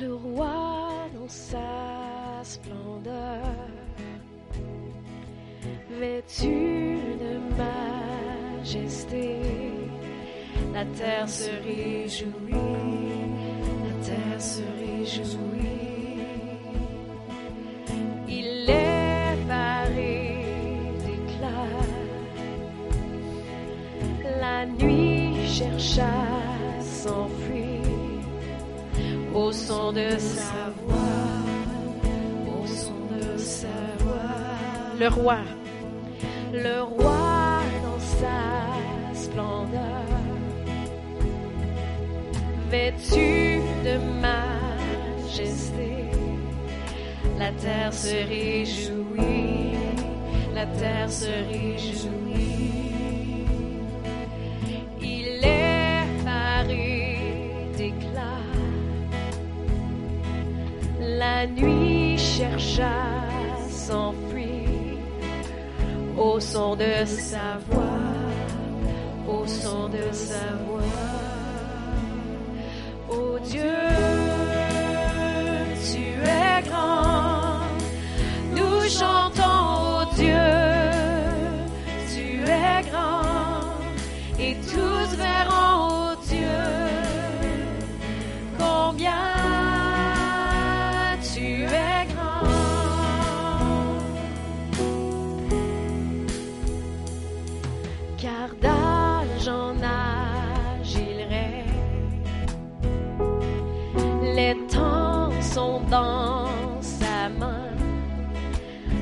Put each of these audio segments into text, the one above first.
le roi dans sa splendeur, vêtu de majesté, la terre se réjouit, la terre se réjouit. Le roi, le roi dans sa splendeur, vêtu de majesté, la terre se réjouit, la terre se réjouit. la nuit chercha à s'enfuir au son de sa voix, au son de sa voix. Oh Dieu.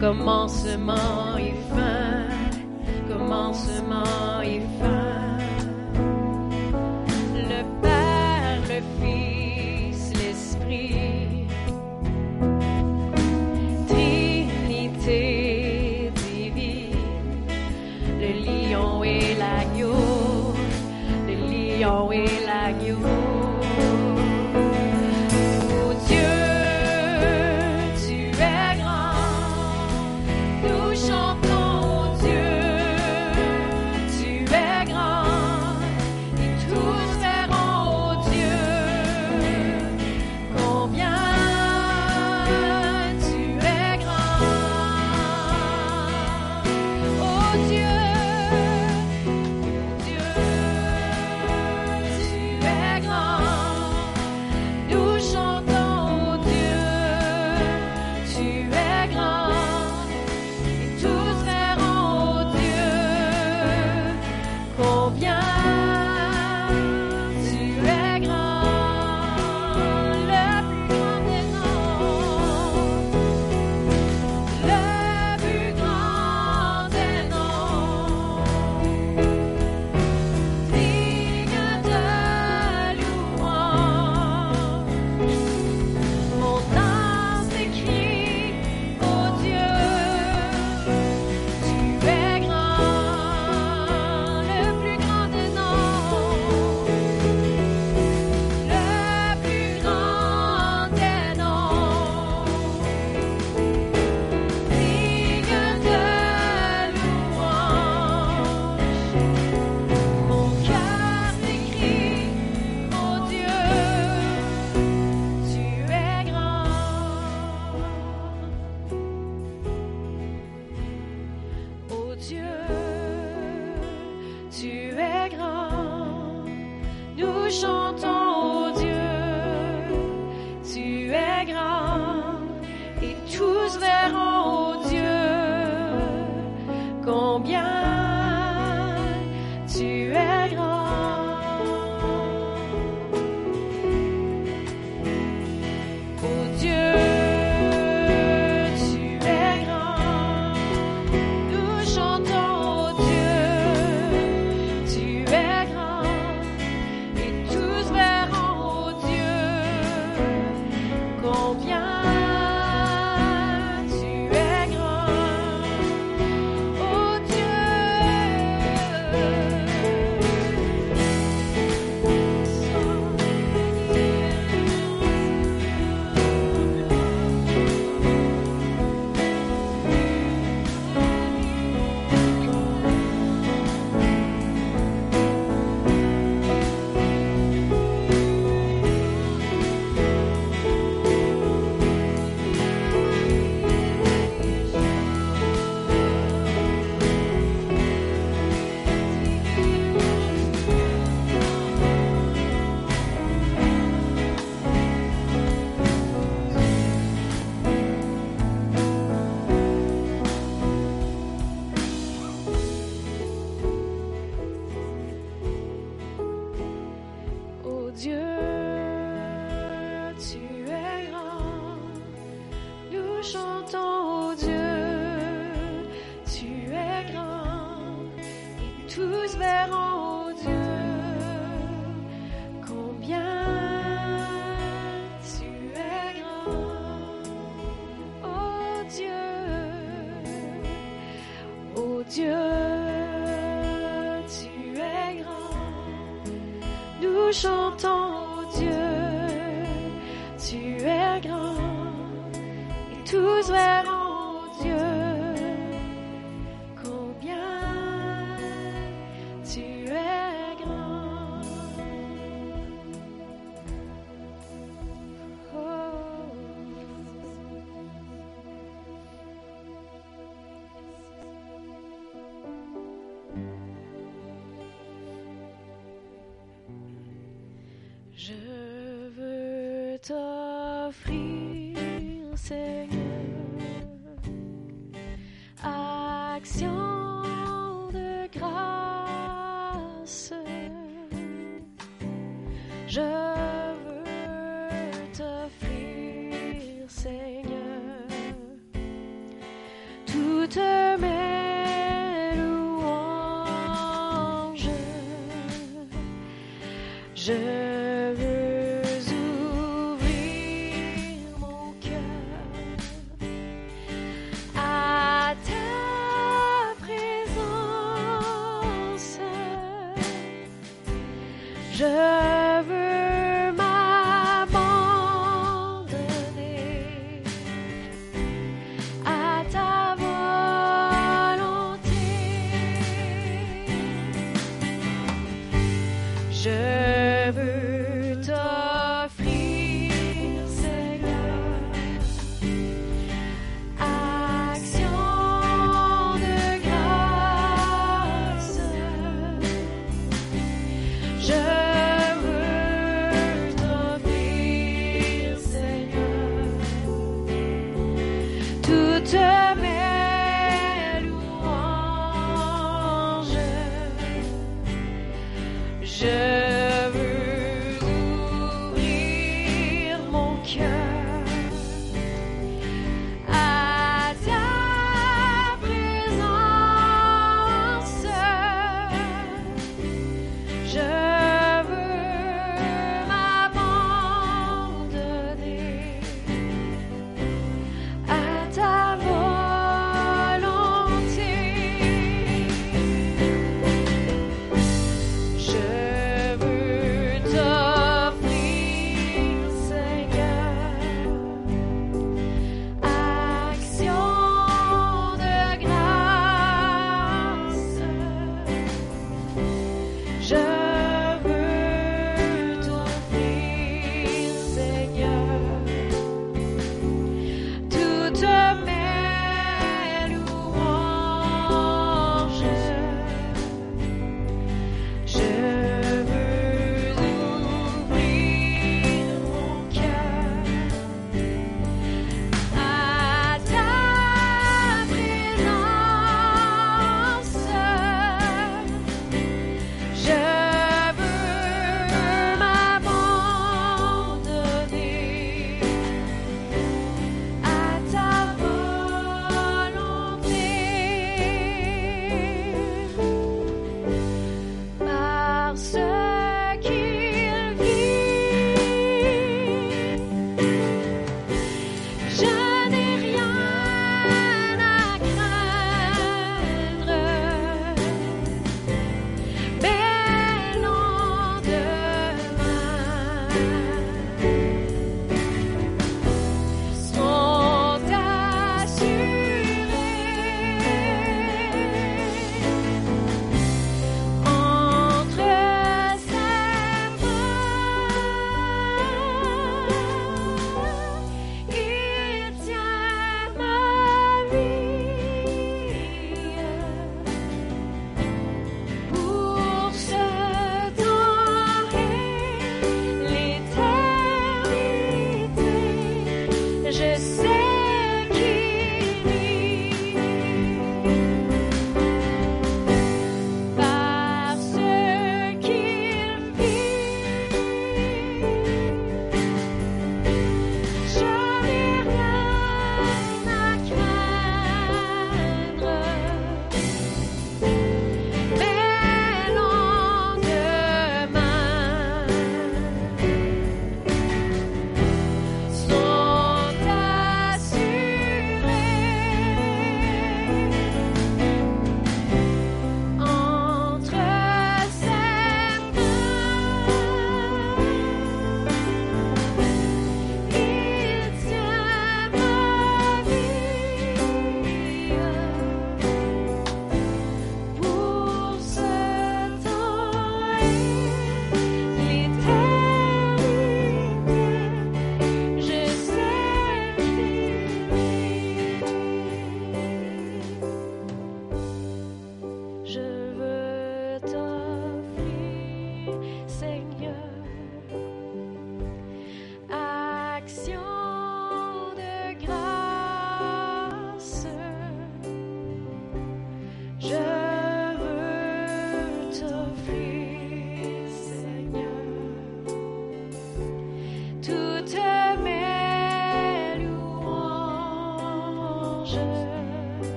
commencement et fin, commencement et fin. Le Père, le Fils, l'Esprit, Trinité divine, le lion et l'agneau, le lion et l'agneau. chante tous verront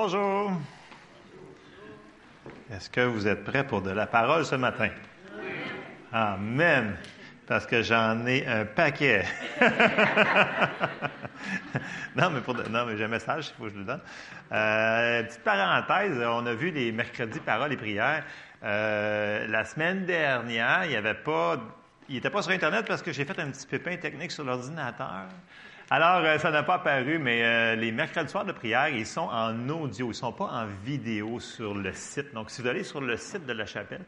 Bonjour. Est-ce que vous êtes prêts pour de la parole ce matin? Amen. Parce que j'en ai un paquet. non, mais pour de- non, mais j'ai un message, il faut que je le donne. Euh, petite parenthèse, on a vu les mercredis paroles et prières. Euh, la semaine dernière, il n'y avait pas, il n'était pas sur Internet parce que j'ai fait un petit pépin technique sur l'ordinateur. Alors, euh, ça n'a pas apparu, mais euh, les mercredis soirs de prière, ils sont en audio, ils ne sont pas en vidéo sur le site. Donc, si vous allez sur le site de la chapelle,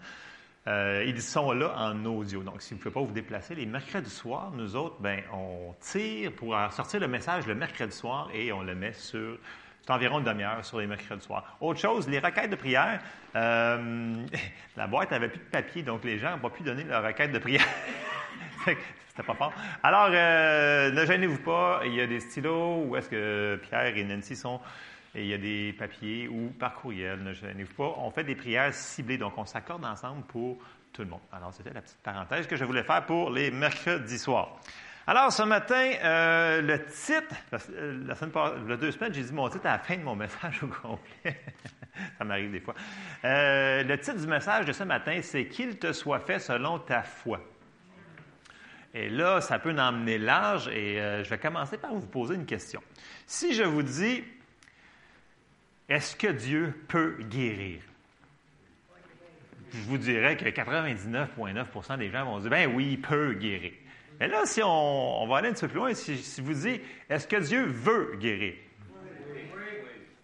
euh, ils sont là en audio. Donc, si vous ne pouvez pas vous déplacer, les mercredis soirs, nous autres, ben, on tire pour sortir le message le mercredi soir et on le met sur. Environ une demi-heure sur les mercredis soirs. Autre chose, les requêtes de prière, la boîte n'avait plus de papier, donc les gens n'ont pas pu donner leur requête de prière. C'était pas fort. Alors, euh, ne gênez-vous pas. Il y a des stylos où est-ce que Pierre et Nancy sont. Et il y a des papiers ou par courriel. Ne gênez-vous pas. On fait des prières ciblées. Donc, on s'accorde ensemble pour tout le monde. Alors, c'était la petite parenthèse que je voulais faire pour les mercredis soirs. Alors, ce matin, euh, le titre, euh, la semaine passée, il y a deux semaines, j'ai dit mon titre à la fin de mon message au complet. Ça m'arrive des fois. Le titre du message de ce matin, c'est Qu'il te soit fait selon ta foi. Et là, ça peut en emmener large et euh, je vais commencer par vous poser une question. Si je vous dis, est-ce que Dieu peut guérir? Je vous dirais que 99,9% des gens vont dire, ben oui, il peut guérir. Mais là, si on, va aller un petit peu plus loin, si, si vous dites, est-ce que Dieu veut guérir?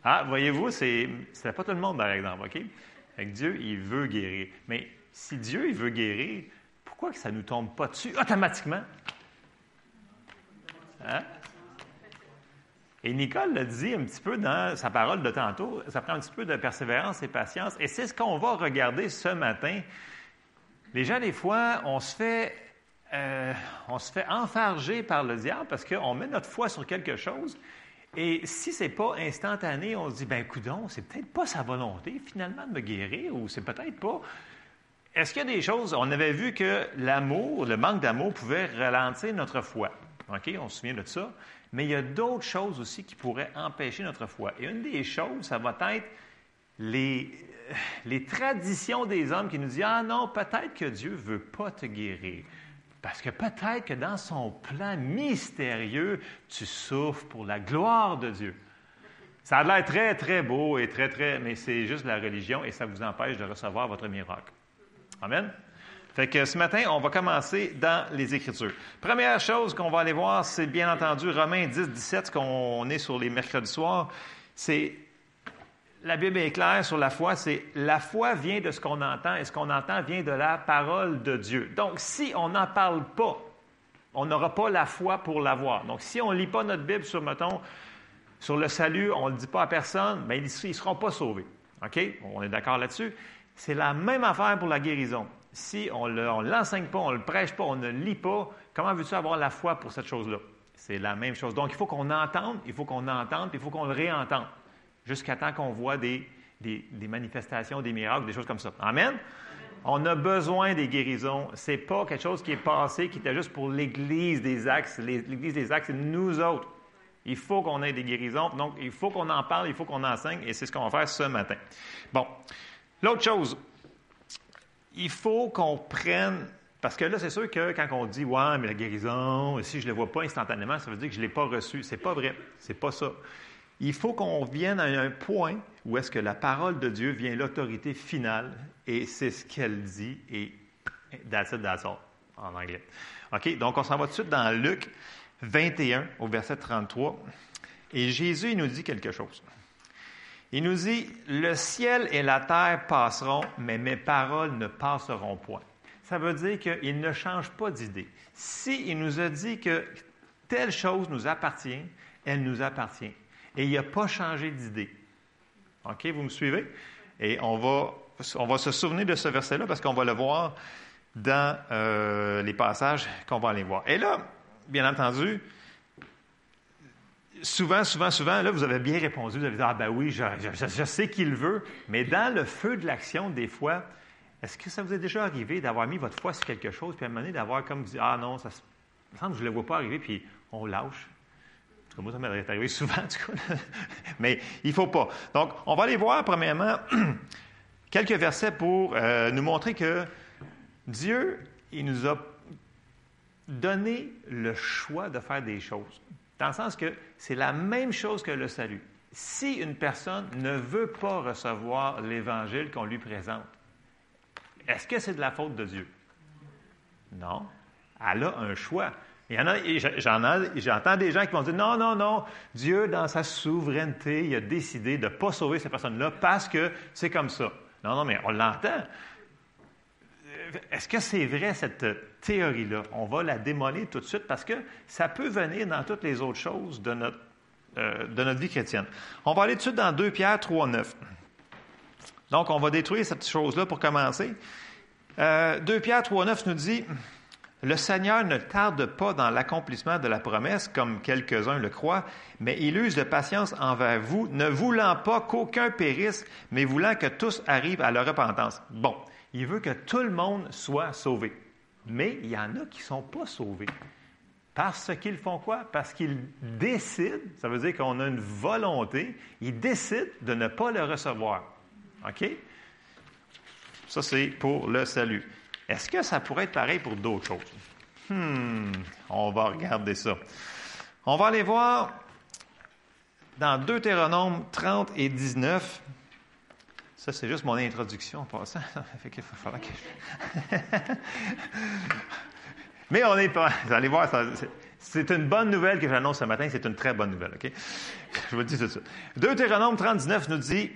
Ah, voyez-vous, c'est c'est pas tout le monde, par exemple, OK? Fait que Dieu, il veut guérir. Mais si Dieu, il veut guérir, pourquoi que ça ne nous tombe pas dessus? Automatiquement? Hein? Et Nicole l'a dit un petit peu dans sa parole de tantôt, ça prend un petit peu de persévérance et patience. Et c'est ce qu'on va regarder ce matin. Les gens, des fois, on se fait, euh, on se fait enfarger par le diable parce qu'on met notre foi sur quelque chose. Et si c'est pas instantané, on se dit, ben coudon, c'est peut-être pas sa volonté finalement de me guérir, ou c'est peut-être pas. Est-ce qu'il y a des choses, on avait vu que l'amour, le manque d'amour pouvait ralentir notre foi. OK, on se souvient de ça. Mais il y a d'autres choses aussi qui pourraient empêcher notre foi. Et une des choses, ça va être les, les traditions des hommes qui nous disent Ah non, peut-être que Dieu ne veut pas te guérir. Parce que peut-être que dans son plan mystérieux, tu souffres pour la gloire de Dieu. Ça a l'air très, très beau et très, très, mais c'est juste la religion et ça vous empêche de recevoir votre miracle. Amen. Fait que ce matin, on va commencer dans les Écritures. Première chose qu'on va aller voir, c'est bien entendu Romains 10, 17, qu'on est sur les mercredis soirs. C'est la Bible est claire sur la foi, c'est la foi vient de ce qu'on entend et ce qu'on entend vient de la parole de Dieu. Donc, si on n'en parle pas, on n'aura pas la foi pour l'avoir. Donc, si on ne lit pas notre Bible sur, mettons, sur le salut, on ne le dit pas à personne, bien, ils ne seront pas sauvés. OK? On est d'accord là-dessus? C'est la même affaire pour la guérison. Si on ne l'enseigne pas, on ne le prêche pas, on ne lit pas, comment veux-tu avoir la foi pour cette chose-là? C'est la même chose. Donc, il faut qu'on entende, il faut qu'on entende, il faut qu'on le réentende jusqu'à temps qu'on voit des, des, manifestations, des miracles, des choses comme ça. Amen? On a besoin des guérisons. Ce n'est pas quelque chose qui est passé, qui était juste pour l'Église des Axes. L'Église des Axes, c'est nous autres. Il faut qu'on ait des guérisons. Donc, il faut qu'on en parle, il faut qu'on enseigne, et c'est ce qu'on va faire ce matin. Bon. L'autre chose, il faut qu'on prenne parce que là, c'est sûr que quand on dit Ouais, mais la guérison, si je ne le vois pas instantanément, ça veut dire que je ne l'ai pas reçu. C'est pas vrai. C'est pas ça il faut qu'on vienne à un point où est-ce que la parole de Dieu vient l'autorité finale, et c'est ce qu'elle dit, et that's it, en anglais. OK? Donc, on s'en va tout de suite dans Luc 21, au verset 33, et Jésus, il nous dit quelque chose. Il nous dit, le ciel et la terre passeront, mais mes paroles ne passeront point. Ça veut dire qu'il ne change pas d'idée. S'il il nous a dit que telle chose nous appartient, elle nous appartient et il n'a pas changé d'idée. OK, vous me suivez? Et on va, on va se souvenir de ce verset-là parce qu'on va le voir dans euh, les passages qu'on va aller voir. Et là, bien entendu, souvent, souvent, souvent, là, vous avez bien répondu, vous avez dit, ah ben oui, je, je sais qu'il veut, mais dans le feu de l'action, des fois, est-ce que ça vous est déjà arrivé d'avoir mis votre foi sur quelque chose, puis à un moment donné, d'avoir comme dit, ah non, ça, me semble que je ne le vois pas arriver, puis on lâche, moi, ça m'est arrivé souvent, du coup. Mais il ne faut pas. Donc, on va aller voir, premièrement, quelques versets pour euh, nous montrer que Dieu, il nous a donné le choix de faire des choses. Dans le sens que c'est la même chose que le salut. Si une personne ne veut pas recevoir l'Évangile qu'on lui présente, est-ce que c'est de la faute de Dieu? Non. Elle a un choix. J'entends des gens qui vont dire non, non, non, Dieu, dans sa souveraineté, il a décidé de ne pas sauver ces personnes-là parce que c'est comme ça. Non, non, mais on l'entend. Est-ce que c'est vrai cette théorie-là? On va la démolir tout de suite parce que ça peut venir dans toutes les autres choses de notre, euh, vie chrétienne. On va aller tout de suite dans 2 Pierre 3, 9. Donc, on va détruire cette chose-là pour commencer. Euh, 2 Pierre 3, 9 nous dit le Seigneur ne tarde pas dans l'accomplissement de la promesse, comme quelques-uns le croient, mais il use de patience envers vous, ne voulant pas qu'aucun périsse, mais voulant que tous arrivent à la repentance. Bon, il veut que tout le monde soit sauvé. Mais il y en a qui ne sont pas sauvés. Parce qu'ils font quoi? Parce qu'ils décident, ça veut dire qu'on a une volonté, ils décident de ne pas le recevoir. OK? Ça, c'est pour le salut. Est-ce que ça pourrait être pareil pour d'autres choses? Hmm, on va regarder ça. On va aller voir dans Deutéronome 30 et 19. Ça, c'est juste mon introduction en passant. Mais on est pas. Vous allez voir, c'est une bonne nouvelle que j'annonce ce matin. C'est une très bonne nouvelle, OK? Je vous dis tout de suite. Deutéronome 39 nous dit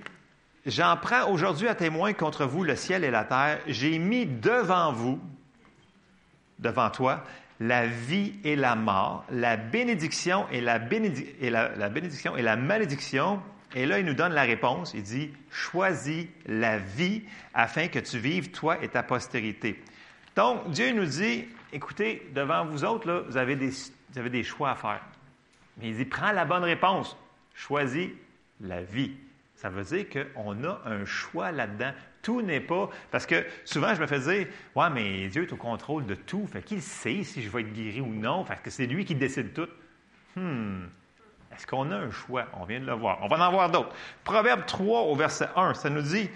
J'en prends aujourd'hui à témoin contre vous le ciel et la terre. J'ai mis devant vous, devant toi, la vie et la mort, la bénédiction et la, bénédiction et la malédiction. Et là, il nous donne la réponse. Il dit, choisis la vie afin que tu vives, toi et ta postérité. Donc, Dieu nous dit, écoutez, devant vous autres, là, vous, avez des, choix à faire. Mais il dit, prends la bonne réponse. Choisis la vie. Ça veut dire qu'on a un choix là-dedans. Tout n'est pas. Parce que souvent, je me fais dire Ouais, mais Dieu est au contrôle de tout. Fait qu'il sait si je vais être guéri ou non. Fait que c'est lui qui décide tout. Hmm. Est-ce qu'on a un choix? On vient de le voir. On va en voir d'autres. Proverbe 3 au verset 1, ça nous dit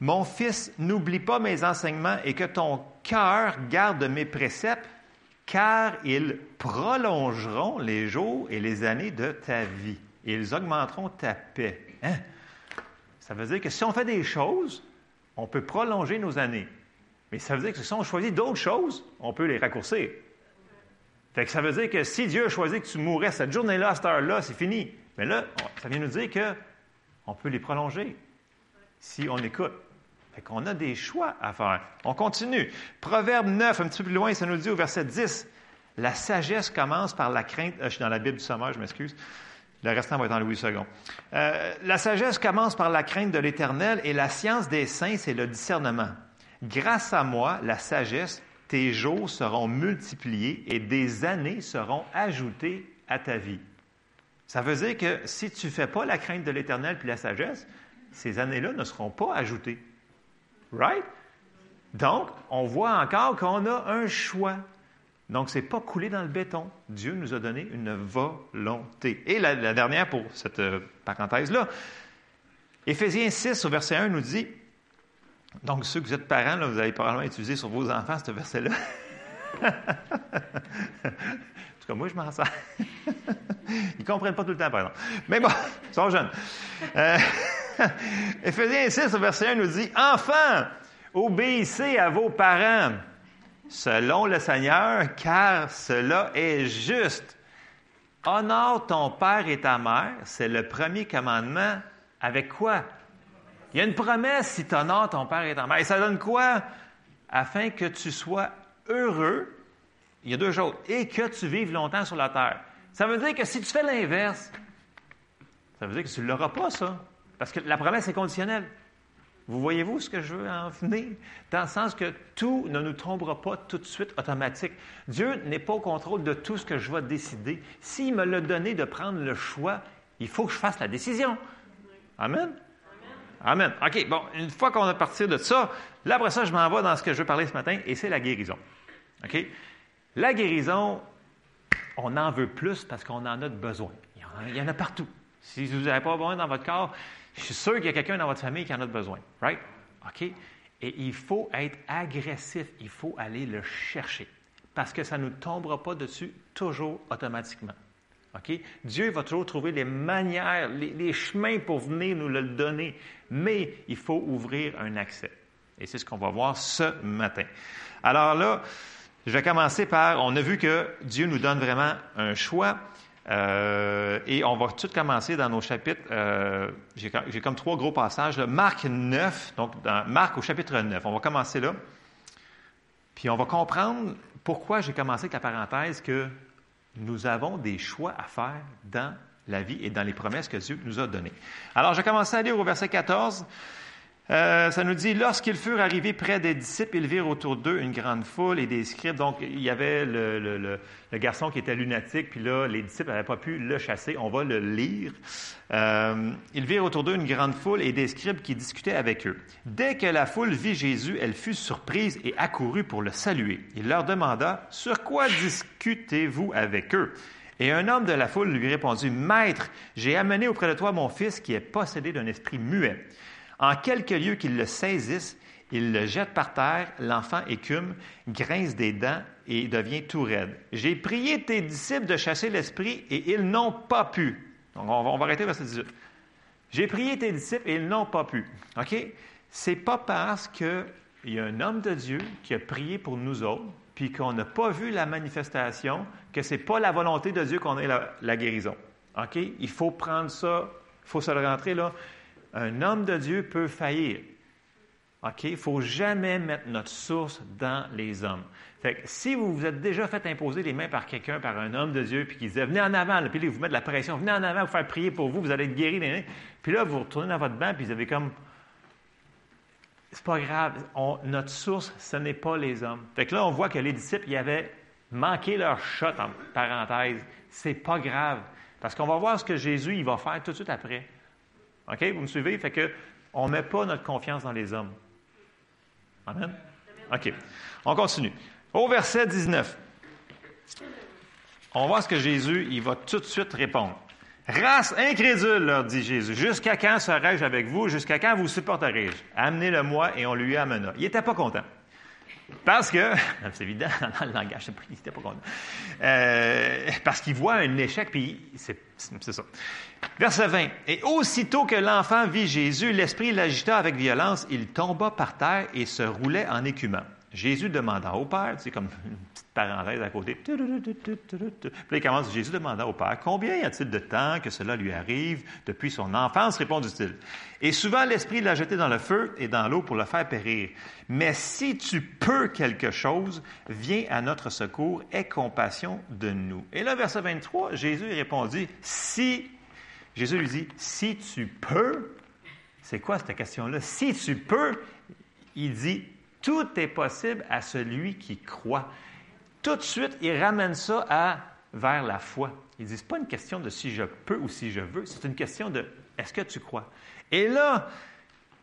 Mon fils, n'oublie pas mes enseignements et que ton cœur garde mes préceptes, car ils prolongeront les jours et les années de ta vie. Ils augmenteront ta paix. Hein? Ça veut dire que si on fait des choses, on peut prolonger nos années. Mais ça veut dire que si on choisit d'autres choses, on peut les raccourcir. Fait que ça veut dire que si Dieu a choisi que tu mourrais cette journée-là, cette heure-là, c'est fini. Mais là, ça vient nous dire que on peut les prolonger si on écoute. Fait qu'on a des choix à faire. On continue. Proverbe 9, un petit peu plus loin, ça nous dit au verset 10, la sagesse commence par la crainte. Euh, je suis dans la Bible du sommaire, je m'excuse. Le restant va être en Louis II. Euh, la sagesse commence par la crainte de l'Éternel et la science des saints, c'est le discernement. Grâce à moi, la sagesse, tes jours seront multipliés et des années seront ajoutées à ta vie. Ça veut dire que si tu ne fais pas la crainte de l'Éternel puis la sagesse, ces années-là ne seront pas ajoutées. Right? Donc, on voit encore qu'on a un choix. Donc, ce n'est pas coulé dans le béton. Dieu nous a donné une volonté. Et la, la dernière pour cette euh, parenthèse-là, Éphésiens 6 au verset 1 nous dit, donc ceux que vous êtes parents, là, vous avez probablement utilisé sur vos enfants ce verset-là. en tout cas, moi, je m'en sers. ils ne comprennent pas tout le temps, par exemple. Mais bon, ils sont jeunes. Euh, Éphésiens 6 au verset 1 nous dit, Enfants, obéissez à vos parents selon le Seigneur, car cela est juste. Honore ton père et ta mère, c'est le premier commandement. Avec quoi? Il y a une promesse si tu ton père et ta mère. Et ça donne quoi? Afin que tu sois heureux, il y a deux choses, et que tu vives longtemps sur la terre. Ça veut dire que si tu fais l'inverse, ça veut dire que tu ne l'auras pas, ça. Parce que la promesse est conditionnelle. Vous voyez-vous ce que je veux en venir? Dans le sens que tout ne nous tombera pas tout de suite automatique. Dieu n'est pas au contrôle de tout ce que je vais décider. S'il me l'a donné de prendre le choix, il faut que je fasse la décision. Amen? Amen. OK, bon, une fois qu'on a parti de ça, là, après ça, je m'en vais dans ce que je veux parler ce matin, et c'est la guérison. OK? La guérison, on en veut plus parce qu'on en a besoin. Il y en a partout. Si vous n'avez pas besoin dans votre corps, je suis sûr qu'il y a quelqu'un dans votre famille qui en a besoin. Right? OK? Et il faut être agressif. Il faut aller le chercher. Parce que ça ne nous tombera pas dessus toujours automatiquement. Dieu va toujours trouver les manières, les, chemins pour venir nous le donner. Mais il faut ouvrir un accès. Et c'est ce qu'on va voir ce matin. Alors là, je vais commencer par, on a vu que Dieu nous donne vraiment un choix. Euh, et on va tout commencer dans nos chapitres. Euh, j'ai, comme trois gros passages. Marc 9, donc Marc au chapitre 9. On va commencer là. Puis on va comprendre pourquoi j'ai commencé avec la parenthèse que nous avons des choix à faire dans la vie et dans les promesses que Dieu nous a données. Alors, je vais commencer à lire au verset 14. Euh, ça nous dit, lorsqu'ils furent arrivés près des disciples, ils virent autour d'eux une grande foule et des scribes. Donc, il y avait le, garçon qui était lunatique, puis là, les disciples n'avaient pas pu le chasser. On va le lire. Euh, ils virent autour d'eux une grande foule et des scribes qui discutaient avec eux. Dès que la foule vit Jésus, elle fut surprise et accourut pour le saluer. Il leur demanda, Sur quoi discutez-vous avec eux? Et un homme de la foule lui répondit, Maître, j'ai amené auprès de toi mon fils qui est possédé d'un esprit muet. En quelques lieux qu'il le saisisse, il le jette par terre, l'enfant écume, grince des dents et devient tout raide. J'ai prié tes disciples de chasser l'esprit et ils n'ont pas pu. Donc, on va, arrêter verset 18. J'ai prié tes disciples et ils n'ont pas pu. OK? C'est pas parce qu'il y a un homme de Dieu qui a prié pour nous autres, puis qu'on n'a pas vu la manifestation, que ce n'est pas la volonté de Dieu qu'on ait la, la, guérison. OK? Il faut prendre ça, il faut se le rentrer là un homme de Dieu peut faillir. OK? Il ne faut jamais mettre notre source dans les hommes. Fait que si vous vous êtes déjà fait imposer les mains par quelqu'un, par un homme de Dieu, puis qu'il disait Venez en avant, puis là, vous mettez de la pression, venez en avant, vous faire prier pour vous, vous allez être guéri. Puis là, vous retournez dans votre banc, puis vous avez comme. C'est pas grave. notre source, ce n'est pas les hommes. Fait que là, on voit que les disciples, ils avaient manqué leur shot, en parenthèse. C'est pas grave. Parce qu'on va voir ce que Jésus, il va faire tout de suite après. OK? Vous me suivez? Fait que on ne met pas notre confiance dans les hommes. Amen? OK. On continue. Au verset 19, on voit ce que Jésus, il va tout de suite répondre. Race incrédule, leur dit Jésus, jusqu'à quand serai-je avec vous? Jusqu'à quand vous supporterai-je? Amenez-le-moi et on lui amena. Il n'était pas content. Parce que, c'est évident, dans le langage, il n'était pas content. Euh, parce qu'il voit un échec, puis c'est ça. Verset 20. Et aussitôt que l'enfant vit Jésus, l'esprit l'agita avec violence, il tomba par terre et se roulait en écumant. Jésus demanda au Père, c'est comme une petite parenthèse à côté. Puis il commence, Jésus demanda au Père, combien y a-t-il de temps que cela lui arrive depuis son enfance, répondit-il. Et souvent l'Esprit l'a jeté dans le feu et dans l'eau pour le faire périr. Mais si tu peux quelque chose, viens à notre secours, aie compassion de nous. Et là, verset 23, Jésus répondit, si, Jésus lui dit, si tu peux, c'est quoi cette question-là? Si tu peux, il dit, tout est possible à celui qui croit. Tout de suite, il ramène ça vers la foi. Il dit, ce n'est pas une question de si je peux ou si je veux, c'est une question de est-ce que tu crois? Et là,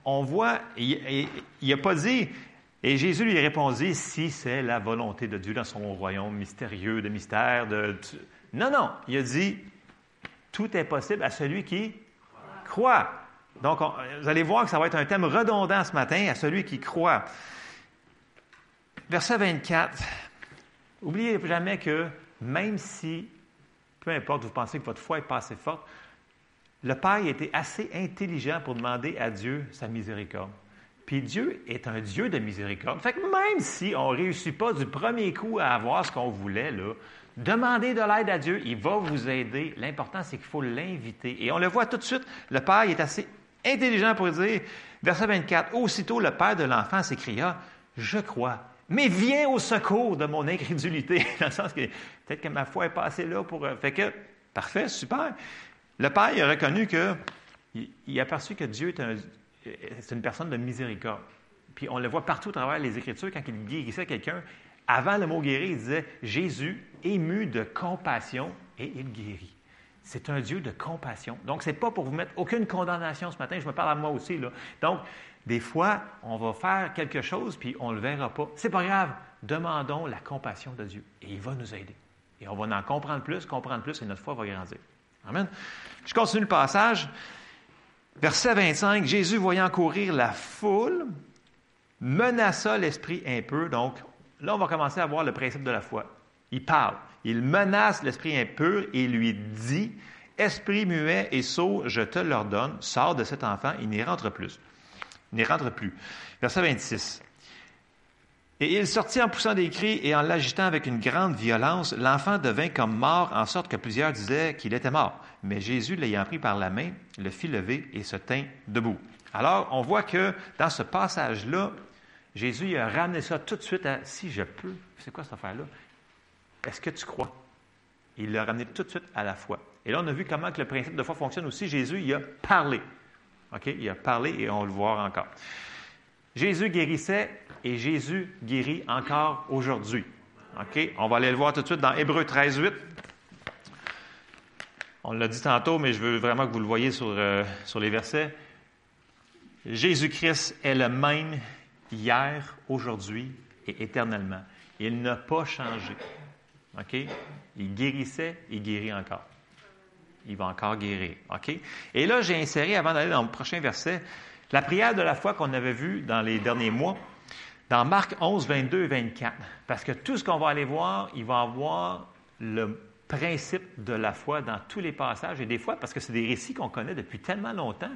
on voit, il n'a pas dit, et Jésus lui répondit, si c'est la volonté de Dieu dans son royaume mystérieux, de mystère, de... Non, non, il a dit, tout est possible à celui qui croit. Donc, vous allez voir que ça va être un thème redondant ce matin, à celui qui croit. Verset 24. Oubliez jamais que même si, peu importe, vous pensez que votre foi n'est pas assez forte, le Père était assez intelligent pour demander à Dieu sa miséricorde. Puis Dieu est un Dieu de miséricorde. Fait que même si on ne réussit pas du premier coup à avoir ce qu'on voulait, là, demandez de l'aide à Dieu, il va vous aider. L'important, c'est qu'il faut l'inviter. Et on le voit tout de suite, le Père est assez intelligent pour dire, verset 24, Aussitôt le Père de l'enfant s'écria, Je crois, mais viens au secours de mon incrédulité. Dans le sens que peut-être que ma foi est pas assez là pour. Euh, fait que, parfait, super. Le Père a reconnu que. Il, a perçu que Dieu est, un, une personne de miséricorde. Puis on le voit partout à travers les Écritures, quand il guérissait quelqu'un, avant le mot guérir, il disait Jésus, ému de compassion, et il guérit. C'est un Dieu de compassion. Donc, ce n'est pas pour vous mettre aucune condamnation ce matin. Je me parle à moi aussi. Là. Donc, des fois, on va faire quelque chose, puis on ne le verra pas. C'est pas grave. Demandons la compassion de Dieu, et il va nous aider. Et on va en comprendre plus, comprendre plus, et notre foi va grandir. Amen. Je continue le passage. Verset 25, Jésus, voyant courir la foule, menaça l'esprit peu. Donc, là, on va commencer à voir le principe de la foi. Il parle. Il menace l'esprit impur et lui dit, Esprit muet et sot, je te l'ordonne, sors de cet enfant, il n'y rentre plus n'y rentre plus. Verset 26. Et il sortit en poussant des cris et en l'agitant avec une grande violence. L'enfant devint comme mort, en sorte que plusieurs disaient qu'il était mort. Mais Jésus, l'ayant pris par la main, le fit lever et se tint debout. Alors, on voit que dans ce passage-là, Jésus a ramené ça tout de suite à si je peux. C'est quoi cette affaire-là? Est-ce que tu crois? Il l'a ramené tout de suite à la foi. Et là, on a vu comment que le principe de foi fonctionne aussi. Jésus, il a parlé. Il a parlé et on le voit encore. Jésus guérissait et Jésus guérit encore aujourd'hui. On va aller le voir tout de suite dans Hébreu 13, 8. On l'a dit tantôt, mais je veux vraiment que vous le voyez sur, euh, sur les versets. Jésus-Christ est le même hier, aujourd'hui et éternellement. Il n'a pas changé. Il guérissait, il guérit encore il va encore guérir. Et là, j'ai inséré, avant d'aller dans le prochain verset, la prière de la foi qu'on avait vue dans les derniers mois, dans Marc 11, 22 et 24. Parce que tout ce qu'on va aller voir, il va avoir le principe de la foi dans tous les passages. Et des fois, parce que c'est des récits qu'on connaît depuis tellement longtemps,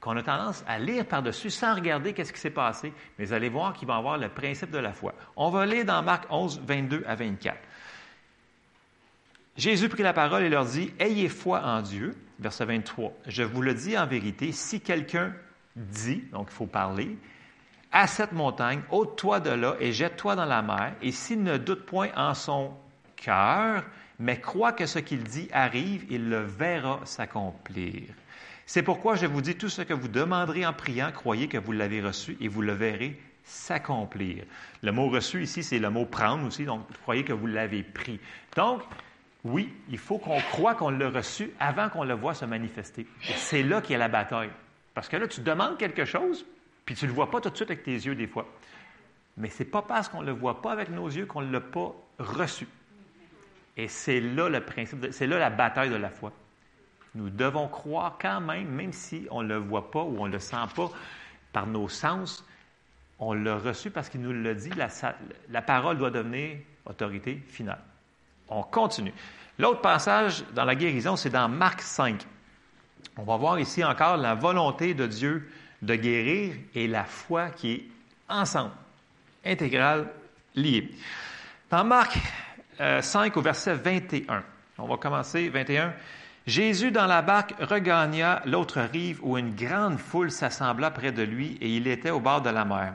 qu'on a tendance à lire par-dessus sans regarder qu'est-ce qui s'est passé. Mais vous allez voir qu'il va avoir le principe de la foi. On va lire dans Marc 11, 22 à 24. Jésus prit la parole et leur dit, Ayez foi en Dieu. Verset 23. Je vous le dis en vérité, si quelqu'un dit, donc il faut parler, à cette montagne, ôte-toi de là et jette-toi dans la mer, et s'il ne doute point en son cœur, mais croit que ce qu'il dit arrive, il le verra s'accomplir. C'est pourquoi je vous dis tout ce que vous demanderez en priant, croyez que vous l'avez reçu et vous le verrez s'accomplir. Le mot reçu ici, c'est le mot prendre aussi, donc croyez que vous l'avez pris. Donc, oui, il faut qu'on croit qu'on l'a reçu avant qu'on le voit se manifester. c'est là qu'il y a la bataille. Parce que là, tu demandes quelque chose, puis tu ne le vois pas tout de suite avec tes yeux des fois. Mais ce n'est pas parce qu'on ne le voit pas avec nos yeux qu'on ne l'a pas reçu. Et c'est là le principe, c'est là la bataille de la foi. Nous devons croire quand même, même si on ne le voit pas ou on ne le sent pas par nos sens, on l'a reçu parce qu'il nous l'a dit, la, la parole doit devenir autorité finale. On continue. L'autre passage dans la guérison, c'est dans Marc 5. On va voir ici encore la volonté de Dieu de guérir et la foi qui est ensemble, intégrale, liée. Dans Marc 5 euh, au verset 21, on va commencer 21. Jésus dans la barque regagna l'autre rive où une grande foule s'assembla près de lui et il était au bord de la mer.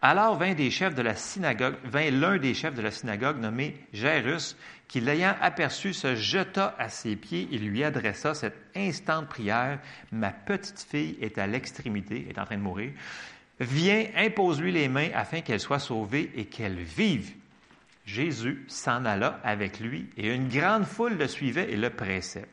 Alors vint des chefs de la synagogue, vint l'un des chefs de la synagogue nommé Jairus, qui l'ayant aperçu se jeta à ses pieds et lui adressa cette instante prière. Ma petite fille est à l'extrémité, est en train de mourir. Viens, impose-lui les mains afin qu'elle soit sauvée et qu'elle vive. Jésus s'en alla avec lui et une grande foule le suivait et le pressait.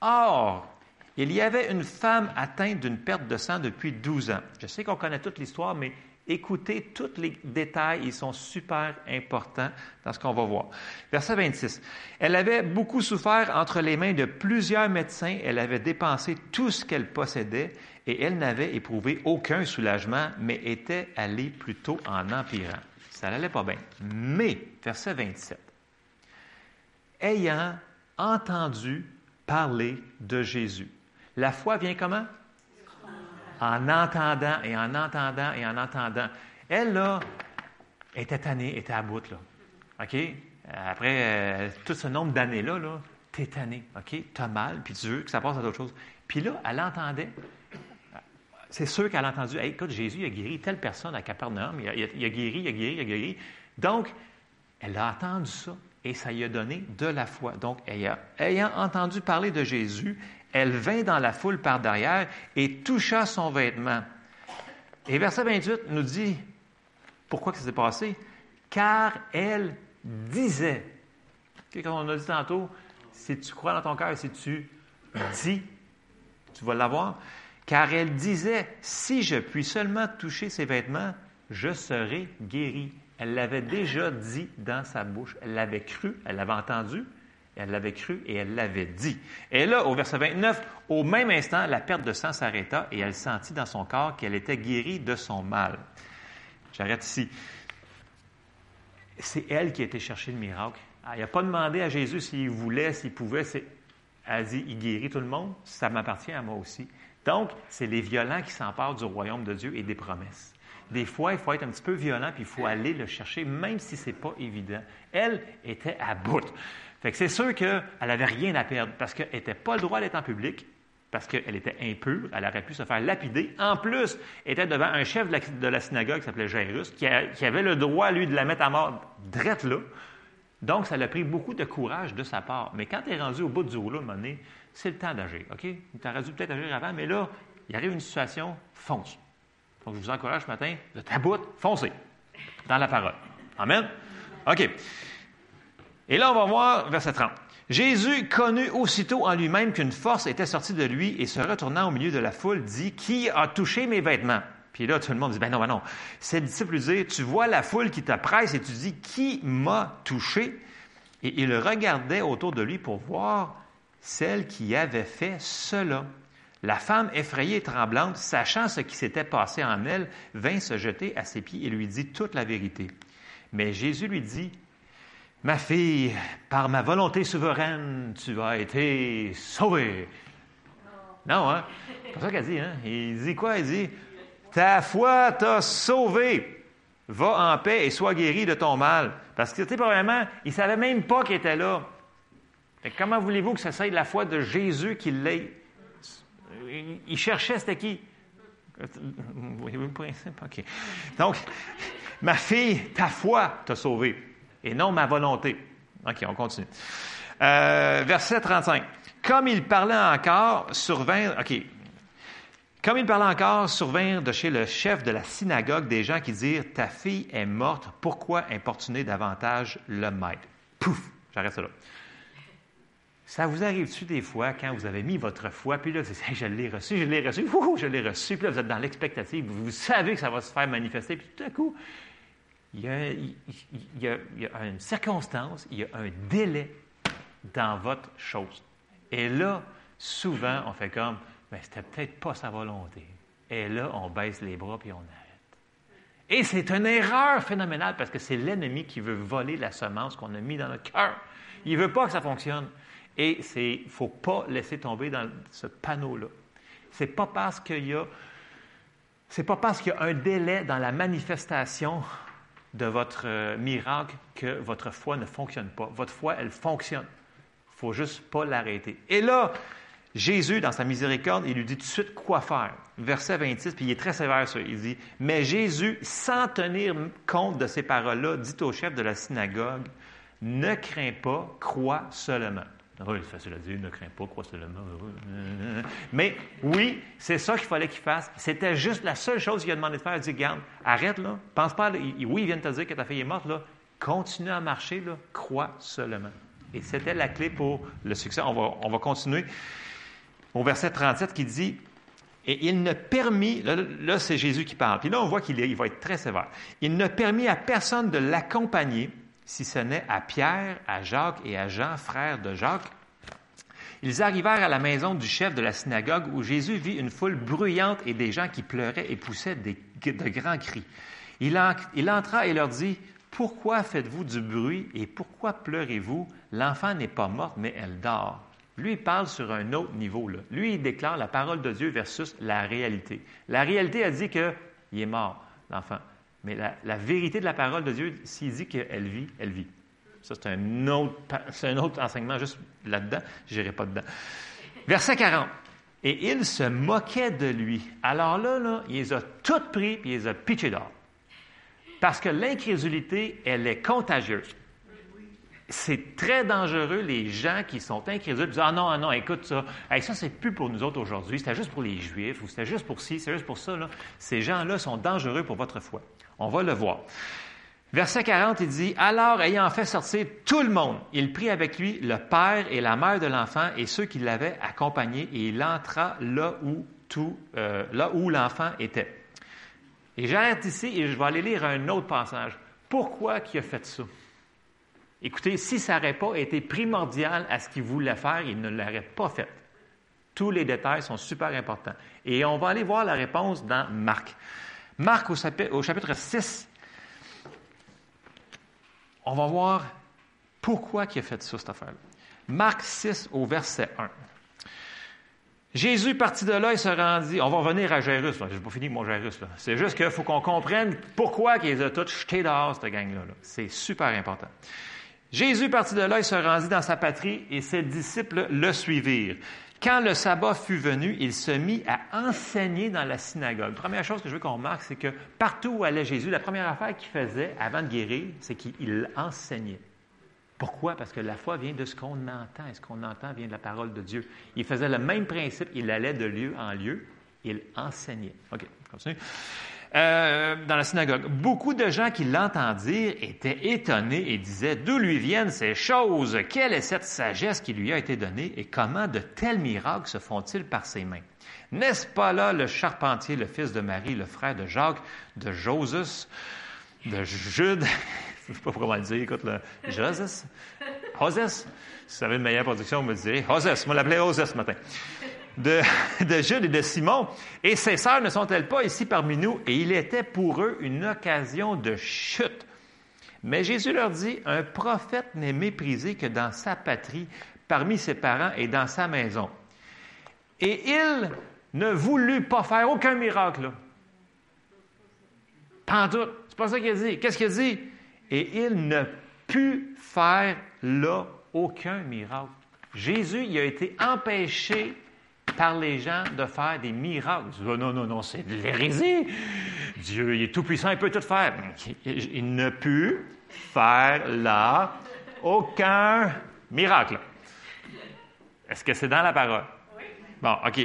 Or, il y avait une femme atteinte d'une perte de sang depuis douze ans. Je sais qu'on connaît toute l'histoire, mais Écoutez tous les détails, ils sont super importants dans ce qu'on va voir. Verset 26. Elle avait beaucoup souffert entre les mains de plusieurs médecins, elle avait dépensé tout ce qu'elle possédait et elle n'avait éprouvé aucun soulagement, mais était allée plutôt en empirant. Ça n'allait pas bien. Mais, verset 27. Ayant entendu parler de Jésus. La foi vient comment? En entendant et en entendant et en entendant. Elle, là, était tannée, était à bout, là. OK? Après euh, tout ce nombre d'années-là, là, t'es tanné, OK? T'as mal, puis tu veux que ça passe à d'autres choses. Puis là, elle entendait. C'est sûr qu'elle a entendu, hey, écoute, Jésus a guéri telle personne à Capernaum, il a, il a, guéri, il a guéri, il a guéri. Donc, elle a entendu ça et ça lui a donné de la foi. Donc, ayant entendu parler de Jésus, elle vint dans la foule par derrière et toucha son vêtement. Et verset 28 nous dit pourquoi que ça s'est passé. Car elle disait. Comme on a dit tantôt, si tu crois dans ton cœur si tu dis, tu vas l'avoir. Car elle disait, si je puis seulement toucher ses vêtements, je serai guérie. Elle l'avait déjà dit dans sa bouche. Elle l'avait cru, elle l'avait entendu, elle l'avait cru et elle l'avait dit. Et là, au verset 29, au même instant, la perte de sang s'arrêta et elle sentit dans son corps qu'elle était guérie de son mal. J'arrête ici. C'est elle qui a été chercher le miracle. Elle n'a pas demandé à Jésus s'il voulait, s'il pouvait. Elle a dit, il guérit tout le monde, ça m'appartient à moi aussi. Donc, c'est les violents qui s'emparent du royaume de Dieu et des promesses. Des fois, il faut être un petit peu violent, puis il faut aller le chercher, même si ce n'est pas évident. Elle était à bout. Fait que c'est sûr qu'elle n'avait rien à perdre parce qu'elle n'était pas le droit d'être en public, parce qu'elle était impure, elle aurait pu se faire lapider. En plus, elle était devant un chef de la, synagogue qui s'appelait Jairus, qui, avait le droit, lui, de la mettre à mort drette là. Donc, ça a pris beaucoup de courage de sa part. Mais quand tu es rendu au bout du rouleau, à c'est le temps d'agir, OK? Tu aurais dû peut-être agir avant, mais là, il arrive une situation, fonce. Donc, je vous encourage ce matin, de ta bout, foncez dans la parole. Amen? OK. Et là, on va voir verset 30. Jésus connut aussitôt en lui-même qu'une force était sortie de lui et se retournant au milieu de la foule, dit Qui a touché mes vêtements Puis là, tout le monde dit Ben non, ben non. Ses disciples lui Tu vois la foule qui te presse et tu dis Qui m'a touché Et il regardait autour de lui pour voir celle qui avait fait cela. La femme, effrayée et tremblante, sachant ce qui s'était passé en elle, vint se jeter à ses pieds et lui dit toute la vérité. Mais Jésus lui dit Ma fille, par ma volonté souveraine, tu as été sauvée. Non, hein? C'est ça qu'elle dit, hein? Il dit quoi? Il dit Ta foi t'a sauvé. Va en paix et sois guéri de ton mal. Parce que, tu sais, probablement, il ne savait même pas qu'il était là. comment voulez-vous que ça soit de la foi de Jésus qu'il l'ait? Il cherchait, c'était qui? Voyez-vous le principe? OK. Donc, ma fille, ta foi t'a sauvé et non ma volonté. OK, on continue. Euh, verset 35. Comme il parlait encore, survinrent, OK. Comme il parlait encore, survinrent de chez le chef de la synagogue des gens qui dirent Ta fille est morte, pourquoi importuner davantage le maître Pouf J'arrête ça là. Ça vous arrive-tu des fois quand vous avez mis votre foi, puis là, vous je l'ai reçu, je l'ai reçu, je l'ai reçu, puis là, vous êtes dans l'expectative, vous savez que ça va se faire manifester, puis tout à coup, il y, a, une circonstance, il y a un délai dans votre chose. Et là, souvent, on fait comme, mais c'était peut-être pas sa volonté. Et là, on baisse les bras puis on arrête. Et c'est une erreur phénoménale parce que c'est l'ennemi qui veut voler la semence qu'on a mis dans notre cœur. Il veut pas que ça fonctionne. Et il ne faut pas laisser tomber dans ce panneau-là. C'est pas parce qu'il y a c'est pas parce qu'il y a un délai dans la manifestation de votre euh, miracle que votre foi ne fonctionne pas. Votre foi, elle fonctionne. Il faut juste pas l'arrêter. Et là, Jésus, dans sa miséricorde, il lui dit tout de suite quoi faire. Verset 26, puis il est très sévère sur Il dit Mais Jésus, sans tenir compte de ces paroles-là, dit au chef de la synagogue Ne crains pas, crois seulement. Oui, c'est facile à dire, ne crains pas, crois seulement. Mais oui, c'est ça qu'il fallait qu'il fasse. C'était juste la seule chose qu'il a demandé de faire. Il dit Garde, arrête là, pense pas. oui, il vient de te dire que ta fille est morte, là. Continue à marcher, là, crois seulement. Et c'était la clé pour le succès. On va, on va continuer au verset 37 qui dit Et il ne permit, là, c'est Jésus qui parle, puis là on voit qu'il il va être très sévère. Il ne permit à personne de l'accompagner si ce n'est à Pierre, à Jacques et à Jean, frères de Jacques. Ils arrivèrent à la maison du chef de la synagogue où Jésus vit une foule bruyante et des gens qui pleuraient et poussaient de grands cris. Il, entra et leur dit, Pourquoi faites-vous du bruit et pourquoi pleurez-vous? L'enfant n'est pas mort, mais elle dort. Lui, il parle sur un autre niveau. Là. Lui, il déclare la parole de Dieu versus la réalité. La réalité a dit qu'il est mort, l'enfant. Mais la, vérité de la parole de Dieu, s'il dit qu'elle vit, elle vit. Ça, c'est un autre, enseignement juste là-dedans. Je n'irai pas dedans. Verset 40. Et il se moquait de lui. Alors là, il les a toutes pris et il les a pitchés dehors. Parce que l'incrédulité, elle est contagieuse c'est très dangereux, les gens qui sont incrédules, disent Ah non, ah non, écoute ça, hey, ça, c'est plus pour nous autres aujourd'hui, c'était juste pour les Juifs, ou c'était juste pour ci, c'est juste pour ça. Ces gens-là sont dangereux pour votre foi. On va le voir. Verset 40, il dit Alors, ayant fait sortir tout le monde, il prit avec lui le père et la mère de l'enfant et ceux qui l'avaient accompagné, et il entra là où, euh, là où l'enfant était. Et j'arrête ici et je vais aller lire un autre passage. Pourquoi il a fait ça? Écoutez, si ça n'aurait pas été primordial à ce qu'il voulait faire, il ne l'aurait pas fait. Tous les détails sont super importants. Et on va aller voir la réponse dans Marc. Marc, au chapitre, 6, on va voir pourquoi il a fait ça, cette affaire-là. Marc 6, au verset 1. Jésus partit de là et se rendit. On va revenir à Jairus. Je n'ai pas fini mon Jairus. C'est juste qu'il faut qu'on comprenne pourquoi ils a tous jetés dehors, cette gang-là. C'est super important. Jésus partit de là et se rendit dans sa patrie et ses disciples le suivirent. Quand le sabbat fut venu, il se mit à enseigner dans la synagogue. Première chose que je veux qu'on remarque, c'est que partout où allait Jésus, la première affaire qu'il faisait avant de guérir, c'est qu'il enseignait. Pourquoi? Parce que la foi vient de ce qu'on entend, et ce qu'on entend vient de la parole de Dieu. Il faisait le même principe, il allait de lieu en lieu, il enseignait. OK, continue. Euh, dans la synagogue. Beaucoup de gens qui l'entendirent étaient étonnés et disaient D'où lui viennent ces choses? Quelle est cette sagesse qui lui a été donnée et comment de tels miracles se font-ils par ses mains? N'est-ce pas là le charpentier, le fils de Marie, le frère de Jacques, de Joseph, de Jude? Je ne sais pas comment le dire, écoute, le Joseph? Joseph? Si vous avez une meilleure production, vous me direz. Joseph, moi l'appelais Joseph ce matin de, Jude et de Simon, et ces sœurs ne sont-elles pas ici parmi nous? Et il était pour eux une occasion de chute. Mais Jésus leur dit, un prophète n'est méprisé que dans sa patrie, parmi ses parents et dans sa maison. Et il ne voulut pas faire aucun miracle. Pas. C'est pas ça qu'il dit. Qu'est-ce qu'il dit? Et il ne put faire là aucun miracle. Jésus, il a été empêché par les gens de faire des miracles. Oh, non, non, non, c'est de l'hérésie. Dieu, il est tout-puissant, il peut tout faire. Il ne put faire là aucun miracle. Est-ce que c'est dans la parole? Oui. Bon, OK.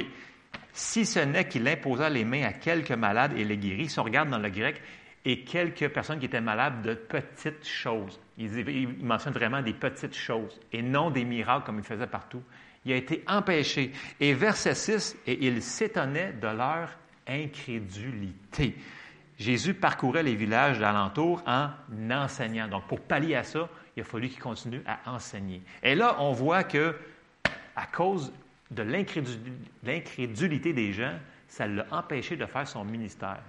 Si ce n'est qu'il imposa les mains à quelques malades et les guérit, si on regarde dans le grec, et quelques personnes qui étaient malades de petites choses. Il, il mentionne vraiment des petites choses et non des miracles comme il faisait partout il a été empêché. Et verset 6, et il s'étonnait de leur incrédulité. Jésus parcourait les villages d'alentour en enseignant. Donc, pour pallier à ça, il a fallu qu'il continue à enseigner. Et là, on voit que, à cause de l'incrédulité des gens, ça l'a empêché de faire son ministère.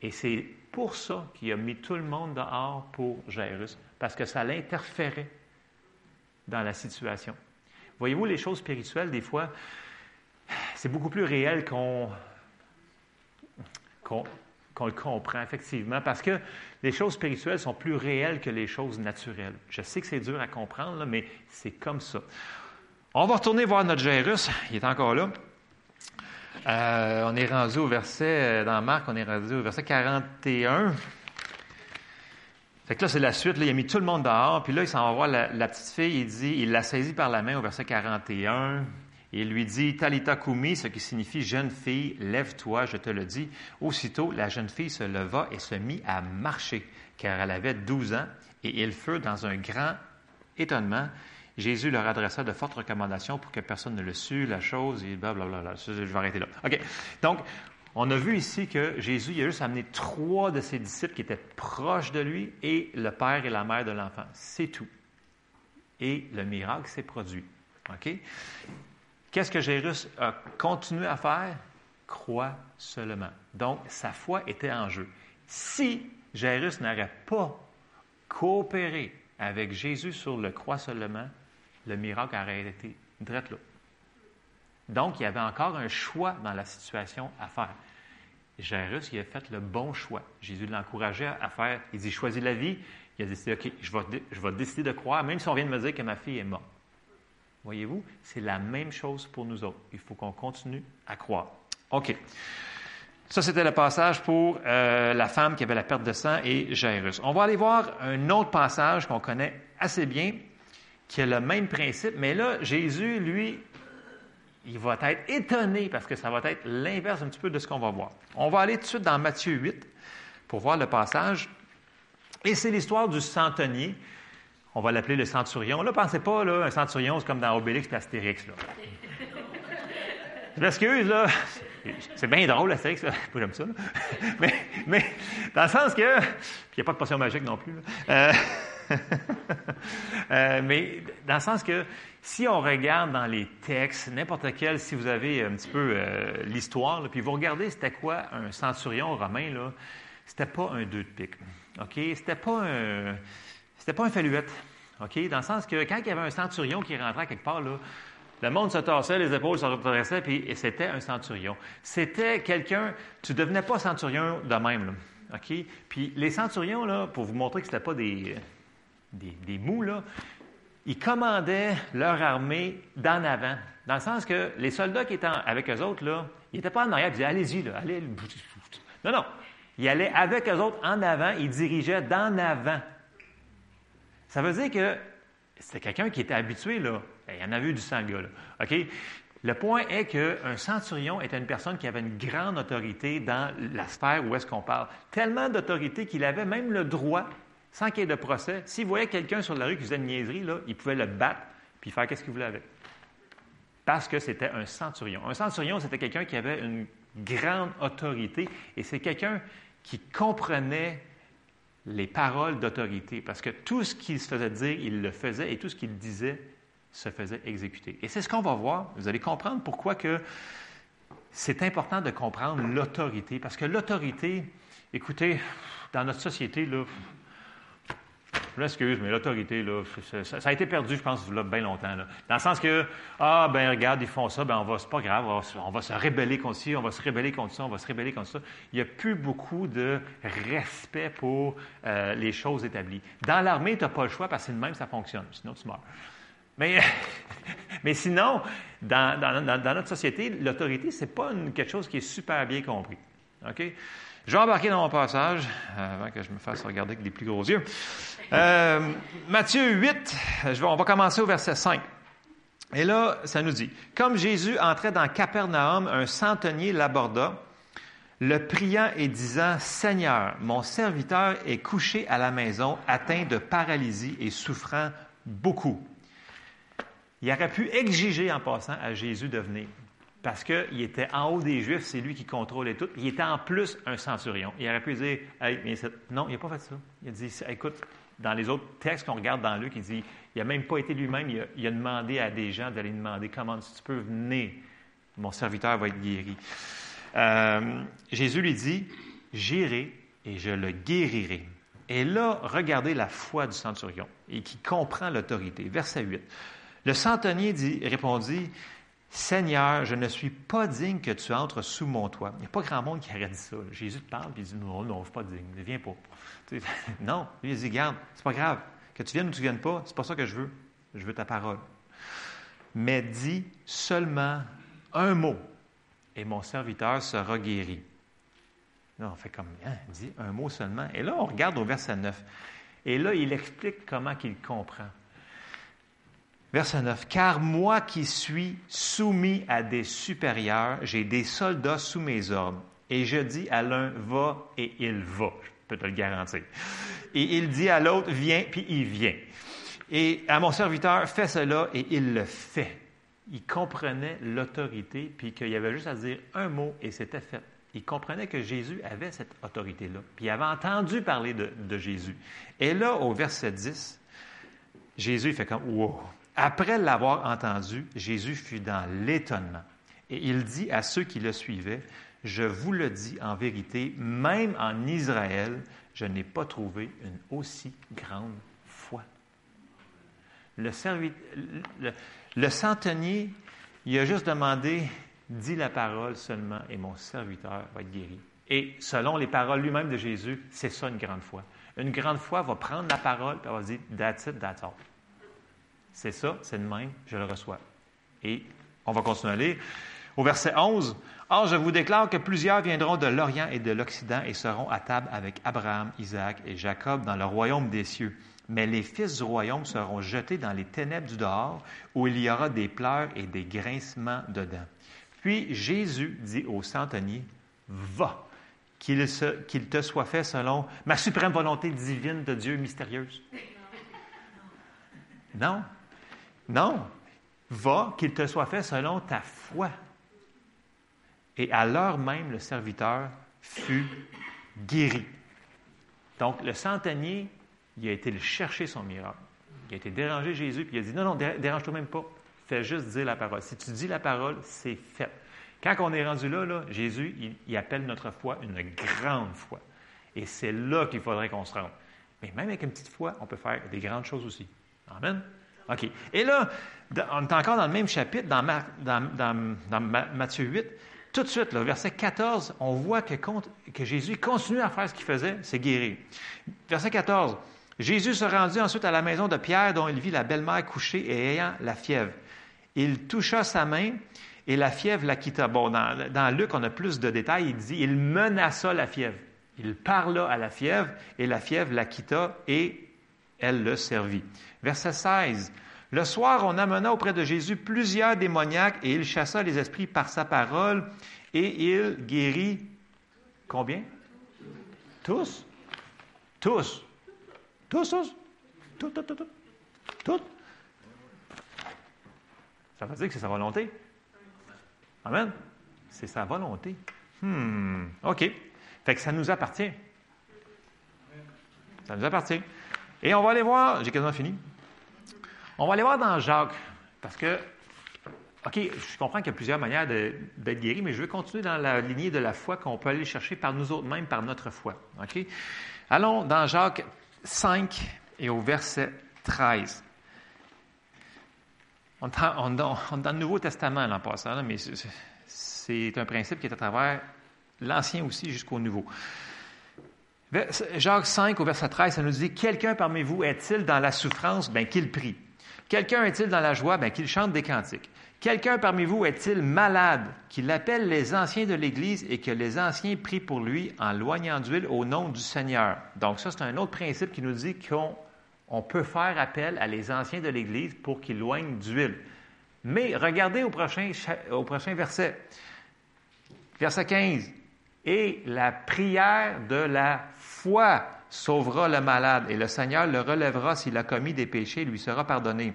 Et c'est pour ça qu'il a mis tout le monde dehors pour Jairus, parce que ça l'interférait dans la situation. Voyez-vous, les choses spirituelles, des fois, c'est beaucoup plus réel qu'on le comprend, effectivement, parce que les choses spirituelles sont plus réelles que les choses naturelles. Je sais que c'est dur à comprendre, mais c'est comme ça. On va retourner voir notre Jairus. Il est encore là. Euh, on est rendu au verset, euh, dans Marc, on est rendu au verset 41. Fait là, c'est la suite. Il a mis tout le monde dehors. Puis là, il s'en va voir la, petite fille. Il dit, il l'a saisie par la main au verset 41. Il lui dit Talita Kumi, ce qui signifie jeune fille, lève-toi, je te le dis. Aussitôt, la jeune fille se leva et se mit à marcher, car elle avait douze ans, et il fut dans un grand étonnement. Jésus leur adressa de fortes recommandations pour que personne ne le sût, la chose, et blablabla. Je vais arrêter là. OK. Donc, on a vu ici que Jésus a juste amené trois de ses disciples qui étaient proches de lui et le père et la mère de l'enfant. C'est tout. Et le miracle s'est produit. OK? Qu'est-ce que Jairus a continué à faire? Crois seulement. Donc, sa foi était en jeu. Si Jairus n'aurait pas coopéré avec Jésus sur le croix seulement, le miracle aurait été direct là. Donc, il y avait encore un choix dans la situation à faire. Jairus, il a fait le bon choix. Jésus l'encourageait à faire. Il dit Choisis la vie. Il a décidé OK, je vais, décider de croire, même si on vient de me dire que ma fille est morte. Voyez-vous, c'est la même chose pour nous autres. Il faut qu'on continue à croire. OK. Ça, c'était le passage pour euh, la femme qui avait la perte de sang et Jairus. On va aller voir un autre passage qu'on connaît assez bien, qui a le même principe, mais là, Jésus, lui, il va être étonné parce que ça va être l'inverse un petit peu de ce qu'on va voir. On va aller tout de suite dans Matthieu 8 pour voir le passage. Et c'est l'histoire du centenier on va l'appeler le centurion. Là, pensez pas, là, un centurion, c'est comme dans Obélix et Astérix. Là. Je m'excuse, là. C'est bien drôle, Astérix, là. j'aime ça. Mais, mais, dans le sens que. il n'y a pas de potion magique non plus. Euh, euh, mais dans le sens que si on regarde dans les textes, n'importe quel, si vous avez un petit peu euh, l'histoire, puis vous regardez c'était quoi un centurion romain, là, c'était pas un deux de pique. OK? C'était pas un c'était pas un faluette. OK? Dans le sens que quand il y avait un centurion qui rentrait quelque part, là, le monde se tassait, les épaules se redressaient, puis c'était un centurion. C'était quelqu'un, tu ne devenais pas centurion de même. OK? Puis les centurions, là, pour vous montrer que ce n'était pas des, des, des mous, là, ils commandaient leur armée d'en avant. Dans le sens que les soldats qui étaient avec eux autres, là, ils n'étaient pas en arrière, ils disaient Allez-y, là, allez. Non, non. Ils allaient avec eux autres en avant, ils dirigeaient d'en avant. Ça veut dire que c'était quelqu'un qui était habitué, là. Il y en avait eu du sang, gars, là. OK? Le point est qu'un centurion était une personne qui avait une grande autorité dans la sphère où est-ce qu'on parle. Tellement d'autorité qu'il avait même le droit, sans qu'il y ait de procès, s'il voyait quelqu'un sur la rue qui faisait une niaiserie, là, il pouvait le battre puis faire qu'est-ce qu'il voulait avec. Parce que c'était un centurion. Un centurion, c'était quelqu'un qui avait une grande autorité et c'est quelqu'un qui comprenait les paroles d'autorité, parce que tout ce qu'il se faisait dire, il le faisait, et tout ce qu'il disait se faisait exécuter. Et c'est ce qu'on va voir. Vous allez comprendre pourquoi que c'est important de comprendre l'autorité, parce que l'autorité, écoutez, dans notre société, là, je m'excuse, mais l'autorité, là, ça, a été perdu, je pense, bien longtemps. Dans le sens que, ah, ben regarde, ils font ça, ben on va, c'est pas grave, on va, se rebeller contre ci, on va se rebeller contre ça, on va se rebeller contre ça. Il n'y a plus beaucoup de respect pour euh, les choses établies. Dans l'armée, tu n'as pas le choix parce que le même, ça fonctionne. Sinon, tu meurs. Mais, mais sinon, dans, dans, notre société, l'autorité, ce n'est pas quelque chose qui est super bien compris. OK? Je vais embarquer dans mon passage avant que je me fasse regarder avec des plus gros yeux. Euh, Matthieu 8, on va commencer au verset 5. Et là, ça nous dit, comme Jésus entrait dans Capernaum, un centenier l'aborda, le priant et disant, Seigneur, mon serviteur est couché à la maison, atteint de paralysie et souffrant beaucoup. Il aurait pu exiger en passant à Jésus de venir parce qu'il était en haut des Juifs, c'est lui qui contrôlait tout. Il était en plus un centurion. Il aurait pu dire Hey, non, il n'a pas fait ça. Il a dit Écoute, dans les autres textes qu'on regarde dans Luc, il dit, il n'a même pas été lui-même, il, a, demandé à des gens d'aller demander, comment tu peux venir, mon serviteur va être guéri. Euh, Jésus lui dit, j'irai et je le guérirai. Et là, regardez la foi du centurion et qui comprend l'autorité. Verset 8. Le centenier dit, répondit, Seigneur, je ne suis pas digne que tu entres sous mon toit. Il n'y a pas grand monde qui aurait dit ça. Jésus te parle, puis il dit, non, non, je ne suis pas digne, ne viens pas. non, lui, il dit, garde, c'est pas grave. Que tu viennes ou tu ne viennes pas, c'est pas ça que je veux. Je veux ta parole. Mais dis seulement un mot, et mon serviteur sera guéri. Là, on fait comme, hein, dit un mot seulement. Et là, on regarde au verset 9. Et là, il explique comment qu'il comprend. Verset 9. Car moi qui suis soumis à des supérieurs, j'ai des soldats sous mes ordres. Et je dis à l'un, va, et il va. Je peux te le garantir. Et il dit à l'autre, viens, puis il vient. Et à mon serviteur, fais cela, et il le fait. Il comprenait l'autorité, puis qu'il y avait juste à dire un mot, et c'était fait. Il comprenait que Jésus avait cette autorité-là, puis il avait entendu parler de, de Jésus. Et là, au verset 10, Jésus fait comme, wow, après l'avoir entendu, Jésus fut dans l'étonnement. Et il dit à ceux qui le suivaient, Je vous le dis en vérité, même en Israël, je n'ai pas trouvé une aussi grande foi. Le, centenier, il a juste demandé, dis la parole seulement et mon serviteur va être guéri. Et selon les paroles lui-même de Jésus, c'est ça une grande foi. Une grande foi va prendre la parole et va dire, that's it, that's all. C'est ça, c'est de même, je le reçois. Et on va continuer à lire. Au verset 11, Or, je vous déclare que plusieurs viendront de l'Orient et de l'Occident et seront à table avec Abraham, Isaac et Jacob dans le royaume des cieux. Mais les fils du royaume seront jetés dans les ténèbres du dehors, où il y aura des pleurs et des grincements dedans. Puis Jésus dit au centenier, Va, qu'il te soit fait selon ma suprême volonté divine de Dieu mystérieuse. Non, non, va, qu'il te soit fait selon ta foi. Et à l'heure même, le serviteur fut guéri. Donc, le centenier, il a été le chercher son miracle. Il a été déranger Jésus, puis il a dit Non, non, dérange-toi même pas. Fais juste dire la parole. Si tu dis la parole, c'est fait. Quand on est rendu là, là Jésus, il, il, appelle notre foi une grande foi. Et c'est là qu'il faudrait qu'on se rende. Mais même avec une petite foi, on peut faire des grandes choses aussi. Amen. OK. Et là, on est encore dans le même chapitre, dans, Matthieu 8. Tout de suite, là, verset 14, on voit que, que Jésus continue à faire ce qu'il faisait, c'est guérir. Verset 14. Jésus se rendit ensuite à la maison de Pierre, dont il vit la belle-mère couchée et ayant la fièvre. Il toucha sa main et la fièvre la quitta. Bon, dans, dans Luc, on a plus de détails. Il dit il menaça la fièvre. Il parla à la fièvre et la fièvre la quitta et elle le servit. Verset 16. Le soir, on amena auprès de Jésus plusieurs démoniaques et il chassa les esprits par sa parole et il guérit combien? Tous? Tous. Tous, tous? Tout, tout, tout. Tout. Ça veut dire que c'est sa volonté? Amen. C'est sa volonté. Hmm. OK. Fait que ça nous appartient. Ça nous appartient. Et on va aller voir, j'ai quasiment fini. On va aller voir dans Jacques, parce que, OK, je comprends qu'il y a plusieurs manières d'être guéri, mais je veux continuer dans la lignée de la foi qu'on peut aller chercher par nous autres mêmes, par notre foi. OK? Allons dans Jacques 5 et au verset 13. On est, dans le Nouveau Testament, en passant, mais c'est un principe qui est à travers l'Ancien aussi jusqu'au Nouveau. Jacques 5 au verset 13, ça nous dit, Quelqu'un parmi vous est-il dans la souffrance? Ben, qu'il prie. Quelqu'un est-il dans la joie? Ben, qu'il chante des cantiques. Quelqu'un parmi vous est-il malade? Qu'il appelle les anciens de l'Église et que les anciens prient pour lui en loignant d'huile au nom du Seigneur. Donc ça, c'est un autre principe qui nous dit qu'on peut faire appel à les anciens de l'Église pour qu'ils loignent d'huile. Mais regardez au prochain, au prochain verset. Verset 15. Et la prière de la foi sauvera le malade et le Seigneur le relèvera s'il a commis des péchés, lui sera pardonné.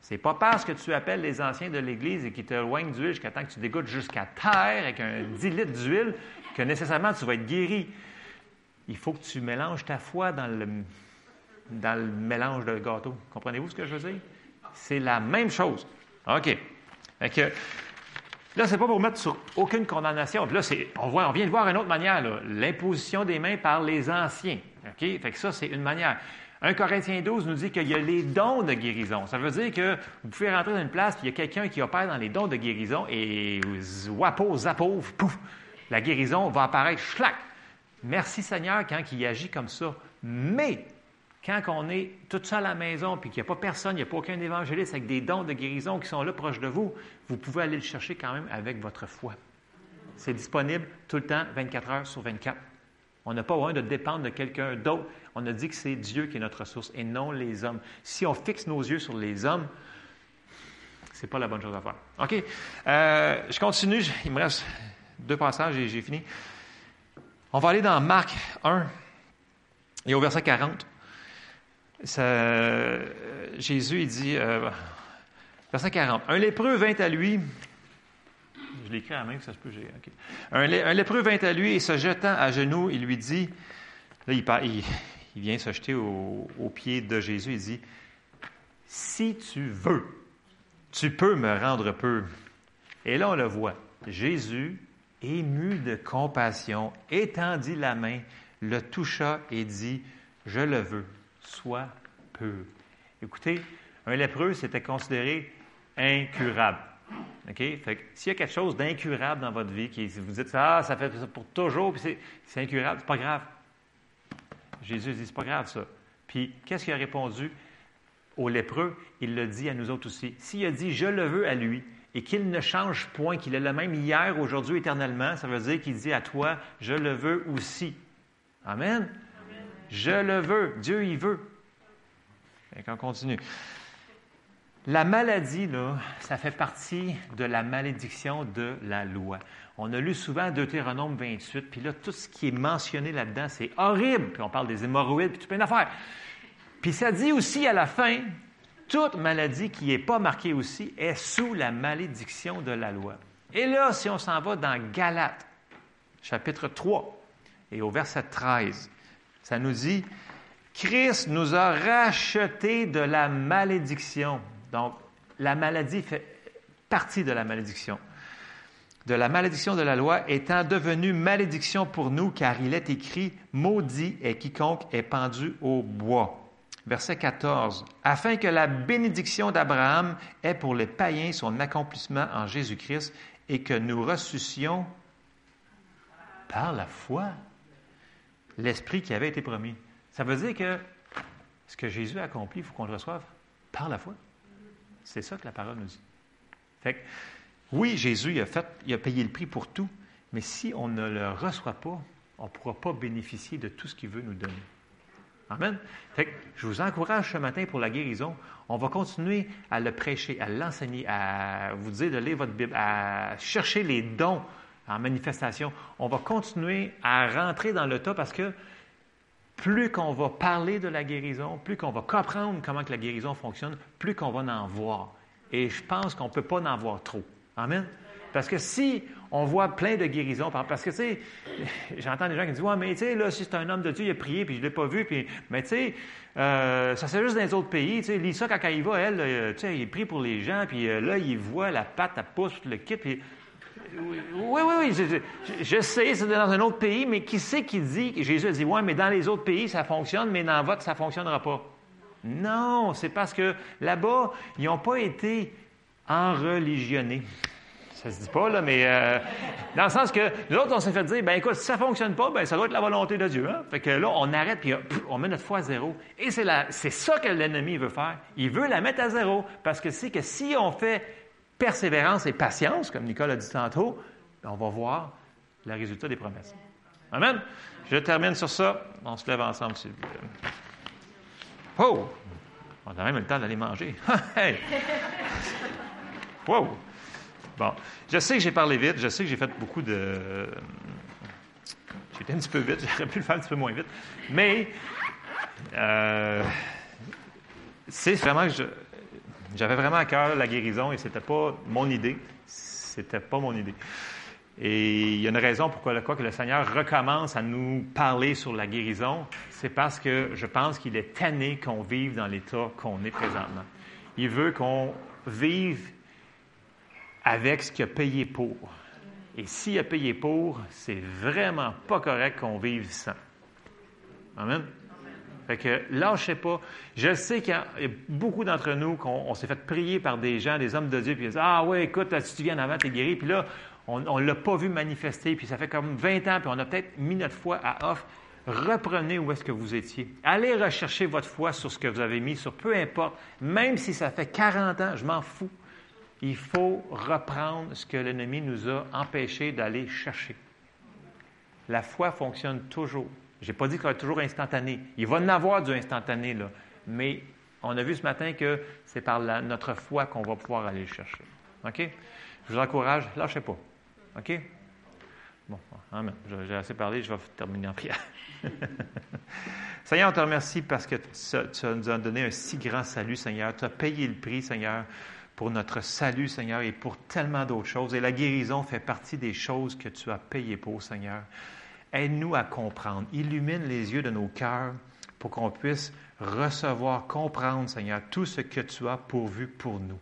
C'est pas parce que tu appelles les anciens de l'Église et qu'ils te loignent d'huile jusqu'à temps que tu dégoûtes jusqu'à terre avec un 10 litres d'huile que nécessairement tu vas être guéri. Il faut que tu mélanges ta foi dans le, dans le mélange de gâteau. Comprenez-vous ce que je veux dire? C'est la même chose. OK. Fait que, là, c'est pas pour mettre sur aucune condamnation. Puis là, on, voit, on vient de voir une autre manière, l'imposition des mains par les anciens. OK? Fait que ça, c'est une manière. 1 Corinthiens 12 nous dit qu'il y a les dons de guérison. Ça veut dire que vous pouvez rentrer dans une place, puis il y a quelqu'un qui opère dans les dons de guérison, et wapo, zapo, pouf, la guérison va apparaître, schlac. Merci Seigneur quand il agit comme ça. Mais quand on est tout seul à la maison, puis qu'il n'y a pas personne, il n'y a pas aucun évangéliste avec des dons de guérison qui sont là proches de vous, vous pouvez aller le chercher quand même avec votre foi. C'est disponible tout le temps, 24 heures sur 24. On n'a pas besoin de dépendre de quelqu'un d'autre. On a dit que c'est Dieu qui est notre ressource et non les hommes. Si on fixe nos yeux sur les hommes, c'est pas la bonne chose à faire. OK? Euh, je continue. Il me reste deux passages et j'ai fini. On va aller dans Marc 1 et au verset 40. Jésus, dit, euh, verset 40, un lépreux vint à lui. Je l'écris à main, ça se peut. Un, lépreux vint à lui et se jetant à genoux, il lui dit, là, il, vient se jeter au, au pied de Jésus, il dit, si tu veux, tu peux me rendre peu. Et là, on le voit. Jésus ému de compassion, étendit la main, le toucha et dit, Je le veux, sois pur. Écoutez, un lépreux, c'était considéré incurable. OK? Fait s'il y a quelque chose d'incurable dans votre vie, qui vous dites, ah, ça fait ça pour toujours, puis c'est incurable, c'est pas grave. Jésus dit, c'est pas grave ça. Puis, qu'est-ce qu'il a répondu au lépreux? Il le dit à nous autres aussi. S'il a dit, je le veux à lui, et qu'il ne change point, qu'il est le même hier, aujourd'hui, éternellement, ça veut dire qu'il dit à toi, je le veux aussi. Amen. Je le veux. Dieu y veut. Et on continue. La maladie, là, ça fait partie de la malédiction de la loi. On a lu souvent Deutéronome 28, puis là, tout ce qui est mentionné là-dedans, c'est horrible. Puis on parle des hémorroïdes, puis tout plein d'affaires. Puis ça dit aussi à la fin, toute maladie qui n'est pas marquée aussi est sous la malédiction de la loi. Et là, si on s'en va dans Galates, chapitre 3, et au verset 13, ça nous dit, Christ nous a rachetés de la malédiction. Donc, la maladie fait partie de la malédiction. De la malédiction de la loi étant devenue malédiction pour nous, car il est écrit, Maudit est quiconque est pendu au bois verset 14, afin que la bénédiction d'Abraham ait pour les païens son accomplissement en Jésus-Christ et que nous ressuscions par la foi l'Esprit qui avait été promis. Ça veut dire que ce que Jésus a accompli, il faut qu'on le reçoive par la foi. C'est ça que la parole nous dit. Fait oui, Jésus a, fait, il a payé le prix pour tout, mais si on ne le reçoit pas, on ne pourra pas bénéficier de tout ce qu'il veut nous donner. Amen. je vous encourage ce matin pour la guérison. On va continuer à le prêcher, à l'enseigner, à vous dire de lire votre Bible, à chercher les dons en manifestation. On va continuer à rentrer dans le tas parce que plus qu'on va parler de la guérison, plus qu'on va comprendre comment que la guérison fonctionne, plus qu'on va en voir. Et je pense qu'on ne peut pas en voir trop. Amen? Parce que si on voit plein de guérisons, parce que, tu sais, j'entends des gens qui disent, ouais, mais tu sais, là, si c'est un homme de Dieu, il a prié, puis je ne l'ai pas vu, puis, mais tu sais, euh, ça c'est juste dans les autres pays, tu sais, Lisa, quand il va, elle, euh, tu sais, il prie pour les gens, puis euh, là, il voit la patte, à pousse, le kit, puis... Oui, oui, oui, je, je sais, c'est dans un autre pays, mais qui c'est qui dit, Jésus a dit, ouais, mais dans les autres pays, ça fonctionne, mais dans votre, ça ne fonctionnera pas. Non, c'est parce que là-bas, ils n'ont pas été enreligionnés. Ça se dit pas, là, mais euh, dans le sens que nous autres, on s'est fait dire, ben écoute, si ça fonctionne pas, ben ça doit être la volonté de Dieu. Hein? Fait que là, on arrête puis on met notre foi à zéro. Et c'est ça que l'ennemi veut faire. Il veut la mettre à zéro parce que c'est que si on fait persévérance et patience, comme Nicole a dit tantôt, ben, on va voir le résultat des promesses. Amen. Je termine sur ça. On se lève ensemble. Oh! On a même le temps d'aller manger. hey! Wow! Bon, je sais que j'ai parlé vite, je sais que j'ai fait beaucoup de. J'ai été un petit peu vite, j'aurais pu le faire un petit peu moins vite. Mais, euh, c'est vraiment que j'avais vraiment à cœur la guérison et c'était pas mon idée. C'était pas mon idée. Et il y a une raison pourquoi le, quoi que le Seigneur recommence à nous parler sur la guérison, c'est parce que je pense qu'il est tanné qu'on vive dans l'état qu'on est présentement. Il veut qu'on vive avec ce qu'il a payé pour. Et s'il a payé pour, c'est vraiment pas correct qu'on vive sans. Amen. Fait que lâchez pas. Je sais qu'il y a beaucoup d'entre nous qu'on s'est fait prier par des gens, des hommes de Dieu, puis ils disent Ah ouais, écoute, si tu viens avant, tu es guéri. Puis là, on ne l'a pas vu manifester, puis ça fait comme 20 ans, puis on a peut-être mis notre foi à off. Reprenez où est-ce que vous étiez. Allez rechercher votre foi sur ce que vous avez mis, sur peu importe, même si ça fait 40 ans, je m'en fous. Il faut reprendre ce que l'ennemi nous a empêché d'aller chercher. La foi fonctionne toujours. Je n'ai pas dit qu'il va être toujours instantané. Il va en avoir du instantané, là. Mais on a vu ce matin que c'est par notre foi qu'on va pouvoir aller le chercher. OK? Je vous encourage, lâchez pas. OK? Bon, amen. J'ai assez parlé, je vais terminer en prière. Seigneur, on te remercie parce que tu nous as donné un si grand salut, Seigneur. Tu as payé le prix, Seigneur, pour notre salut, Seigneur, et pour tellement d'autres choses. Et la guérison fait partie des choses que tu as payées pour, Seigneur. Aide-nous à comprendre. Illumine les yeux de nos cœurs pour qu'on puisse recevoir, comprendre, Seigneur, tout ce que tu as pourvu pour nous.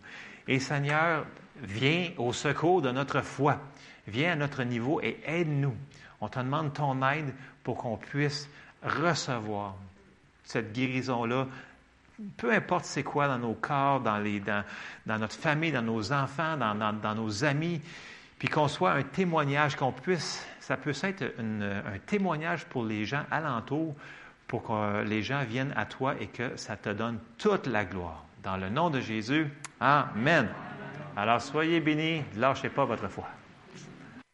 Et Seigneur, viens au secours de notre foi. Viens à notre niveau et aide-nous. On te demande ton aide pour qu'on puisse recevoir cette guérison-là, peu importe c'est quoi dans nos corps, dans, notre famille, dans nos enfants, dans, dans nos amis, puis qu'on soit un témoignage, qu'on puisse, ça peut être un témoignage pour les gens alentours, pour que les gens viennent à toi et que ça te donne toute la gloire. Dans le nom de Jésus, Amen. Alors soyez bénis, lâchez pas votre foi.